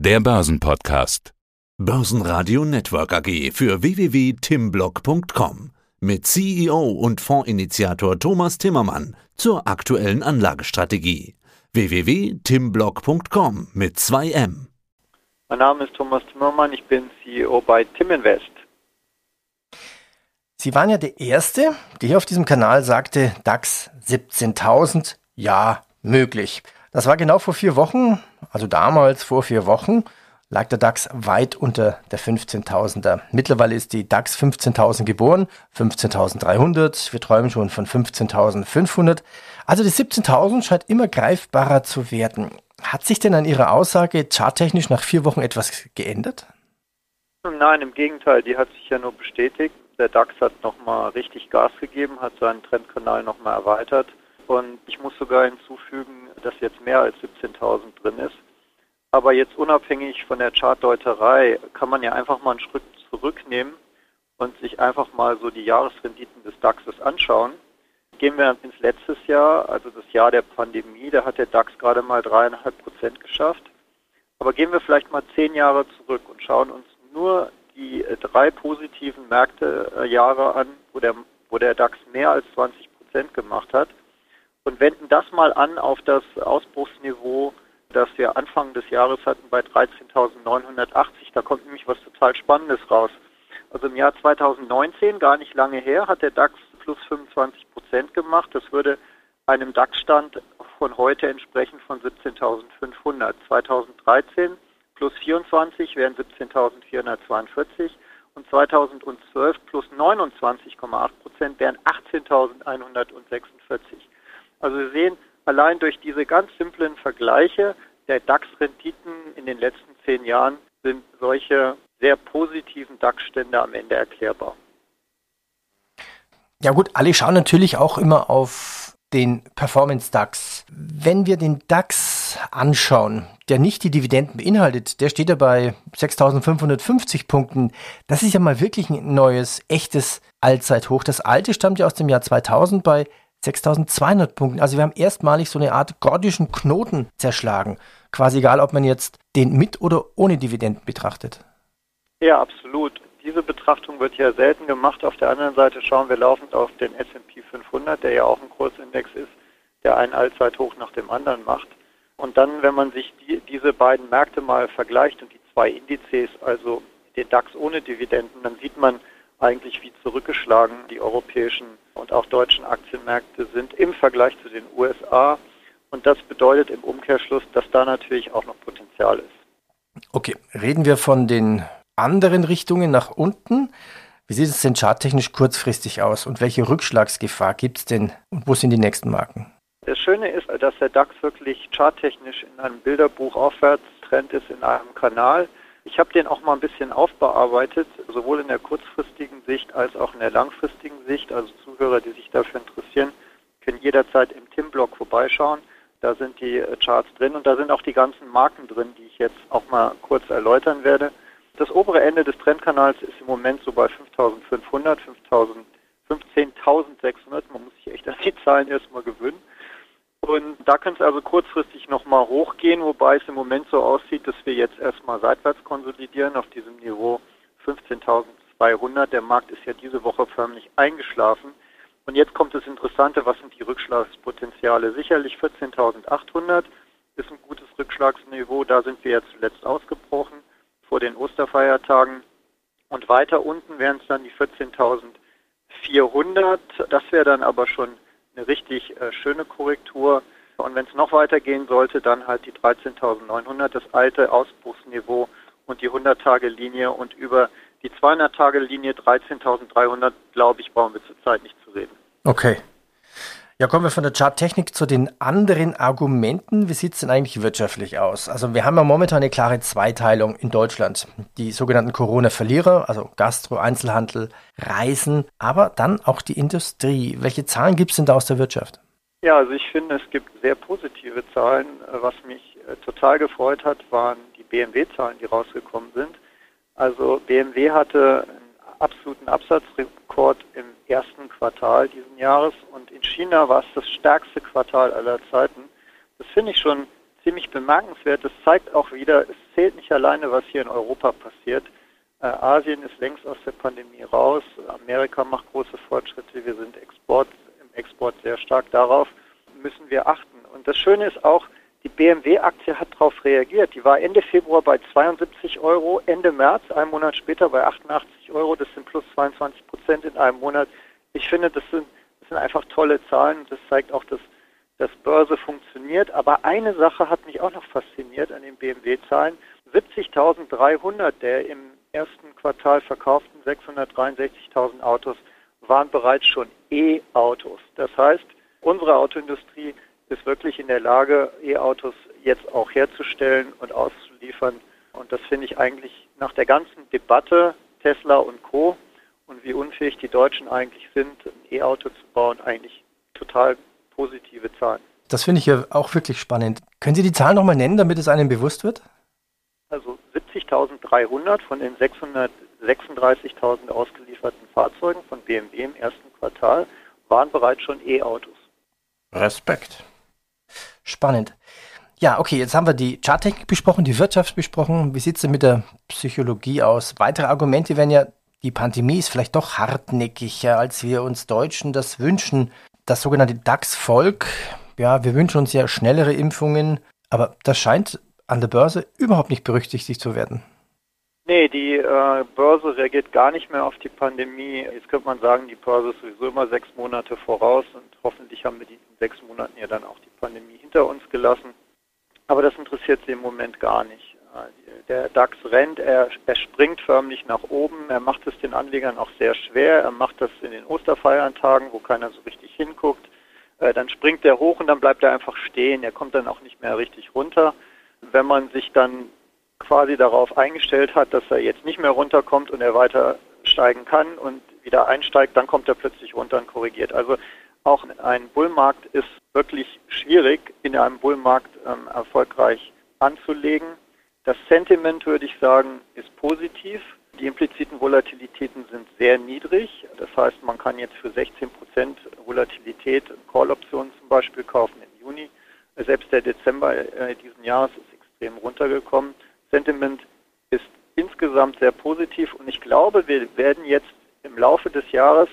der Börsenpodcast. Börsenradio Network AG für www.timblock.com mit CEO und Fondsinitiator Thomas Timmermann zur aktuellen Anlagestrategie. www.timblock.com mit 2M. Mein Name ist Thomas Timmermann, ich bin CEO bei Timinvest. Sie waren ja der Erste, der hier auf diesem Kanal sagte, DAX 17.000, ja, möglich. Das war genau vor vier Wochen, also damals vor vier Wochen, lag der DAX weit unter der 15.000er. Mittlerweile ist die DAX 15.000 geboren, 15.300. Wir träumen schon von 15.500. Also die 17.000 scheint immer greifbarer zu werden. Hat sich denn an Ihrer Aussage charttechnisch nach vier Wochen etwas geändert? Nein, im Gegenteil, die hat sich ja nur bestätigt. Der DAX hat nochmal richtig Gas gegeben, hat seinen Trendkanal nochmal erweitert. Und ich muss sogar hinzufügen, dass jetzt mehr als 17.000 drin ist. Aber jetzt unabhängig von der Chartdeuterei kann man ja einfach mal einen Schritt zurücknehmen und sich einfach mal so die Jahresrenditen des DAXes anschauen. Gehen wir ins letztes Jahr, also das Jahr der Pandemie, da hat der DAX gerade mal dreieinhalb Prozent geschafft. Aber gehen wir vielleicht mal zehn Jahre zurück und schauen uns nur die äh, drei positiven Märkte äh, Jahre an, wo der, wo der DAX mehr als 20 Prozent gemacht hat und wenden das mal an auf das Ausbruchsniveau, das wir Anfang des Jahres hatten bei 13.980. Da kommt nämlich was total Spannendes raus. Also im Jahr 2019, gar nicht lange her, hat der DAX plus 25 Prozent gemacht. Das würde einem DAX-Stand von heute entsprechen von 17.500. 2013 plus 24 wären 17.442 und 2012 plus 29,8 Prozent wären 18.146. Also Sie sehen, allein durch diese ganz simplen Vergleiche der DAX-Renditen in den letzten zehn Jahren sind solche sehr positiven DAX-Stände am Ende erklärbar. Ja gut, alle schauen natürlich auch immer auf den Performance DAX. Wenn wir den DAX anschauen, der nicht die Dividenden beinhaltet, der steht ja bei 6550 Punkten. Das ist ja mal wirklich ein neues, echtes Allzeithoch. Das alte stammt ja aus dem Jahr 2000 bei 6200 Punkten. Also wir haben erstmalig so eine Art gordischen Knoten zerschlagen. Quasi egal, ob man jetzt den mit oder ohne Dividenden betrachtet. Ja, absolut. Diese Betrachtung wird ja selten gemacht. Auf der anderen Seite schauen wir laufend auf den S&P 500, der ja auch ein Kursindex ist, der einen Allzeithoch nach dem anderen macht. Und dann, wenn man sich die, diese beiden Märkte mal vergleicht und die zwei Indizes, also den DAX ohne Dividenden, dann sieht man eigentlich, wie zurückgeschlagen die europäischen und auch deutschen Aktienmärkte sind im Vergleich zu den USA. Und das bedeutet im Umkehrschluss, dass da natürlich auch noch Potenzial ist. Okay, reden wir von den anderen Richtungen nach unten. Wie sieht es denn charttechnisch kurzfristig aus und welche Rückschlagsgefahr gibt es denn und wo sind die nächsten Marken? Das Schöne ist, dass der DAX wirklich charttechnisch in einem Bilderbuch Aufwärtstrend ist in einem Kanal. Ich habe den auch mal ein bisschen aufbearbeitet, sowohl in der kurzfristigen Sicht als auch in der langfristigen Sicht. Also Zuhörer, die sich dafür interessieren, können jederzeit im Tim-Blog vorbeischauen. Da sind die äh, Charts drin und da sind auch die ganzen Marken drin, die ich jetzt auch mal kurz erläutern werde. Das obere Ende des Trendkanals ist im Moment so bei 5.500, 15.600. Man muss sich echt an die Zahlen erstmal gewöhnen. Und da könnte es also kurzfristig nochmal hochgehen, wobei es im Moment so aussieht, dass wir jetzt erstmal seitwärts konsolidieren auf diesem Niveau 15.200. Der Markt ist ja diese Woche förmlich eingeschlafen. Und jetzt kommt das Interessante, was sind die Rückschlagspotenziale? Sicherlich 14.800 ist ein gutes Rückschlagsniveau, da sind wir ja zuletzt ausgebrochen vor den Osterfeiertagen. Und weiter unten wären es dann die 14.400. Das wäre dann aber schon eine richtig äh, schöne Korrektur. Und wenn es noch weitergehen sollte, dann halt die 13.900, das alte Ausbruchsniveau und die 100-Tage-Linie und über die 200-Tage-Linie 13.300, glaube ich, brauchen wir zurzeit nicht zu reden. Okay. Ja, kommen wir von der Charttechnik zu den anderen Argumenten. Wie sieht es denn eigentlich wirtschaftlich aus? Also wir haben ja momentan eine klare Zweiteilung in Deutschland. Die sogenannten Corona-Verlierer, also Gastro, Einzelhandel, Reisen, aber dann auch die Industrie. Welche Zahlen gibt es denn da aus der Wirtschaft? Ja, also ich finde, es gibt sehr positive Zahlen. Was mich äh, total gefreut hat, waren die BMW-Zahlen, die rausgekommen sind. Also BMW hatte einen absoluten Absatzrekord im ersten Quartal diesen Jahres und in China war es das stärkste Quartal aller Zeiten. Das finde ich schon ziemlich bemerkenswert. Das zeigt auch wieder, es zählt nicht alleine, was hier in Europa passiert. Äh, Asien ist längst aus der Pandemie raus. Amerika macht große Fortschritte. Wir sind Export, im Export sehr stark. Darauf müssen wir achten. Und das Schöne ist auch, die BMW-Aktie hat darauf reagiert. Die war Ende Februar bei 72 Euro, Ende März, einen Monat später bei 88 Euro. Das sind plus 22 Prozent in einem Monat. Ich finde, das sind, das sind einfach tolle Zahlen. Das zeigt auch, dass, dass Börse funktioniert. Aber eine Sache hat mich auch noch fasziniert an den BMW-Zahlen. 70.300 der im ersten Quartal verkauften 663.000 Autos waren bereits schon E-Autos. Das heißt, unsere Autoindustrie ist wirklich in der Lage, E-Autos jetzt auch herzustellen und auszuliefern. Und das finde ich eigentlich nach der ganzen Debatte Tesla und Co. und wie unfähig die Deutschen eigentlich sind, ein E-Auto zu bauen, eigentlich total positive Zahlen. Das finde ich ja auch wirklich spannend. Können Sie die Zahlen nochmal nennen, damit es einem bewusst wird? Also 70.300 von den 636.000 ausgelieferten Fahrzeugen von BMW im ersten Quartal waren bereits schon E-Autos. Respekt. Spannend. Ja, okay, jetzt haben wir die Charttechnik besprochen, die Wirtschaft besprochen. Wie sieht es denn mit der Psychologie aus? Weitere Argumente wären ja, die Pandemie ist vielleicht doch hartnäckiger, als wir uns Deutschen das wünschen. Das sogenannte DAX-Volk, ja, wir wünschen uns ja schnellere Impfungen, aber das scheint an der Börse überhaupt nicht berücksichtigt zu werden. Nee, die äh, Börse reagiert gar nicht mehr auf die Pandemie. Jetzt könnte man sagen, die Börse ist sowieso immer sechs Monate voraus und hoffentlich haben wir die in sechs Monaten ja dann auch die Pandemie hinter uns gelassen. Aber das interessiert sie im Moment gar nicht. Äh, der DAX rennt, er, er springt förmlich nach oben, er macht es den Anlegern auch sehr schwer, er macht das in den Osterfeiertagen, wo keiner so richtig hinguckt. Äh, dann springt er hoch und dann bleibt er einfach stehen, er kommt dann auch nicht mehr richtig runter. Wenn man sich dann quasi darauf eingestellt hat, dass er jetzt nicht mehr runterkommt und er weiter steigen kann und wieder einsteigt, dann kommt er plötzlich runter und korrigiert. Also auch ein Bullmarkt ist wirklich schwierig, in einem Bullmarkt ähm, erfolgreich anzulegen. Das Sentiment, würde ich sagen, ist positiv. Die impliziten Volatilitäten sind sehr niedrig. Das heißt, man kann jetzt für 16 Prozent Volatilität Call-Optionen zum Beispiel kaufen im Juni. Selbst der Dezember äh, diesen Jahres ist extrem runtergekommen. Sentiment ist insgesamt sehr positiv und ich glaube, wir werden jetzt im Laufe des Jahres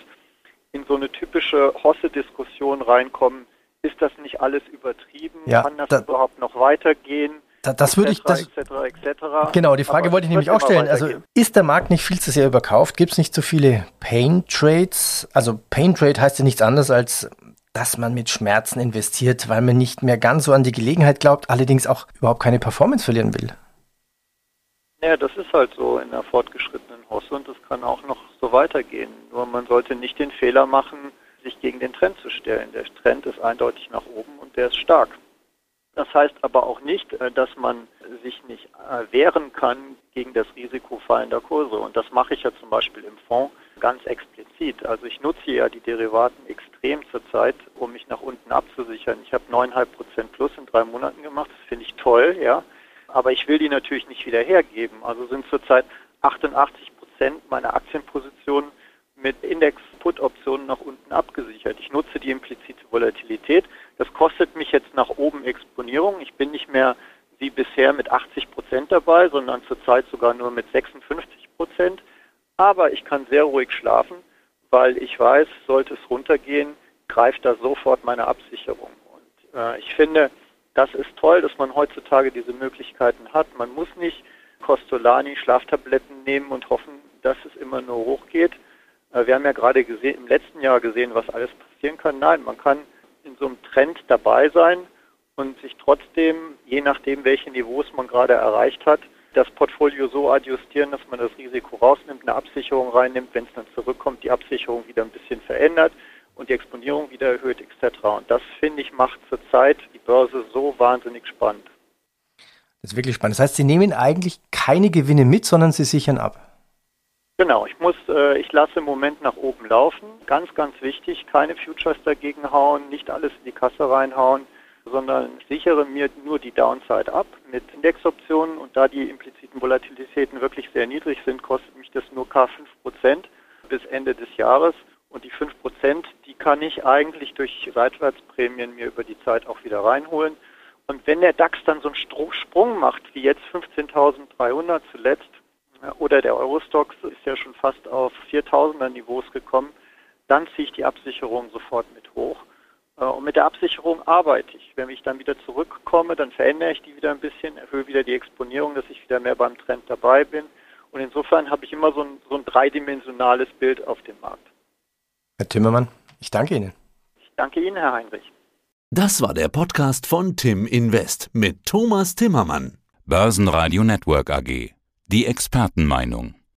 in so eine typische Hosse-Diskussion reinkommen. Ist das nicht alles übertrieben? Ja, Kann das da, überhaupt noch weitergehen? Da, das würde ich, das, etc., etc. Genau, die Frage Aber wollte ich nämlich auch stellen. Also ist der Markt nicht viel zu sehr überkauft? Gibt es nicht zu viele Pain Trades? Also Pain Trade heißt ja nichts anderes als dass man mit Schmerzen investiert, weil man nicht mehr ganz so an die Gelegenheit glaubt, allerdings auch überhaupt keine Performance verlieren will. Ja, das ist halt so in der fortgeschrittenen Hosse und das kann auch noch so weitergehen. Nur man sollte nicht den Fehler machen, sich gegen den Trend zu stellen. Der Trend ist eindeutig nach oben und der ist stark. Das heißt aber auch nicht, äh, dass man sich nicht äh, wehren kann gegen das Risiko fallender Kurse. Und das mache ich ja zum Beispiel im Fonds ganz explizit. Also ich nutze ja die Derivaten extrem zurzeit, um mich nach unten abzusichern. Ich habe 9,5 Prozent plus in drei Monaten gemacht. Das finde ich toll, ja aber ich will die natürlich nicht wieder hergeben. Also sind zurzeit 88 Prozent meiner Aktienpositionen mit Index-Put-Optionen nach unten abgesichert. Ich nutze die implizite Volatilität. Das kostet mich jetzt nach oben Exponierung. Ich bin nicht mehr wie bisher mit 80 Prozent dabei, sondern zurzeit sogar nur mit 56 Prozent. Aber ich kann sehr ruhig schlafen, weil ich weiß, sollte es runtergehen, greift da sofort meine Absicherung. Und äh, ich finde, das ist toll, dass man heutzutage diese Möglichkeiten hat. Man muss nicht Costolani Schlaftabletten nehmen und hoffen, dass es immer nur hochgeht. Äh, wir haben ja gerade gesehen, im letzten Jahr gesehen, was alles passieren kann. Nein, man kann in so einem Trend dabei sein und sich trotzdem, je nachdem, welche Niveaus man gerade erreicht hat, das Portfolio so adjustieren, dass man das Risiko rausnimmt, eine Absicherung reinnimmt, wenn es dann zurückkommt, die Absicherung wieder ein bisschen verändert und die Exponierung wieder erhöht etc. Und das, finde ich, macht zurzeit die Börse so wahnsinnig spannend. Das ist wirklich spannend. Das heißt, Sie nehmen eigentlich keine Gewinne mit, sondern Sie sichern ab. Genau, ich muss, äh, ich lasse im Moment nach oben laufen. Ganz, ganz wichtig, keine Futures dagegen hauen, nicht alles in die Kasse reinhauen, sondern sichere mir nur die Downside ab mit Indexoptionen und da die impliziten Volatilitäten wirklich sehr niedrig sind, kostet mich das nur K5 Prozent bis Ende des Jahres. Und die 5%, die kann ich eigentlich durch Seitwärtsprämien mir über die Zeit auch wieder reinholen. Und wenn der DAX dann so einen Sprung macht, wie jetzt 15.300 zuletzt, oder der Eurostox ist ja schon fast auf 4.000er Niveaus gekommen, dann ziehe ich die Absicherung sofort mit hoch. Äh, und mit der Absicherung arbeite ich. Wenn ich dann wieder zurückkomme, dann verändere ich die wieder ein bisschen, erhöhe wieder die Exponierung, dass ich wieder mehr beim Trend dabei bin. Und insofern habe ich immer so ein, so ein dreidimensionales Bild auf dem Markt. Herr Timmermann, ich danke Ihnen. Ich danke Ihnen, Herr Heinrich. Das war der Podcast von Tim Invest mit Thomas Timmermann. Börsenradio Network AG. Die Expertenmeinung.